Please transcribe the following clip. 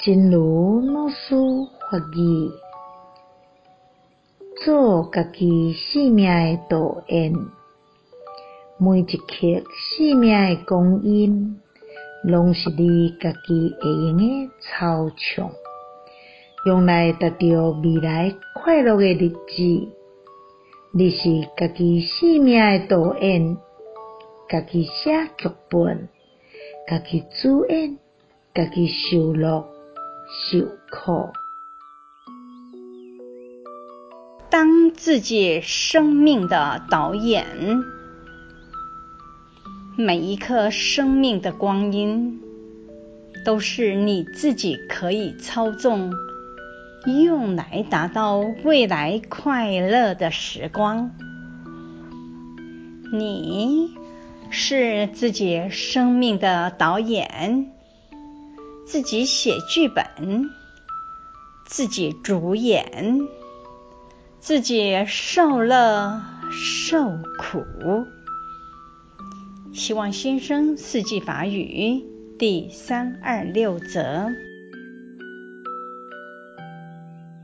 真如老师法语，做家己生命的导演，每一刻生命的光阴，拢是你家己会用的操场，用来达到未来快乐的日子。你是家己生命的导演，家己写剧本，家己主演，家己受录。受苦，当自己生命的导演，每一刻生命的光阴，都是你自己可以操纵，用来达到未来快乐的时光。你是自己生命的导演。自己写剧本，自己主演，自己受乐受苦。希望新生四季法语第三二六则。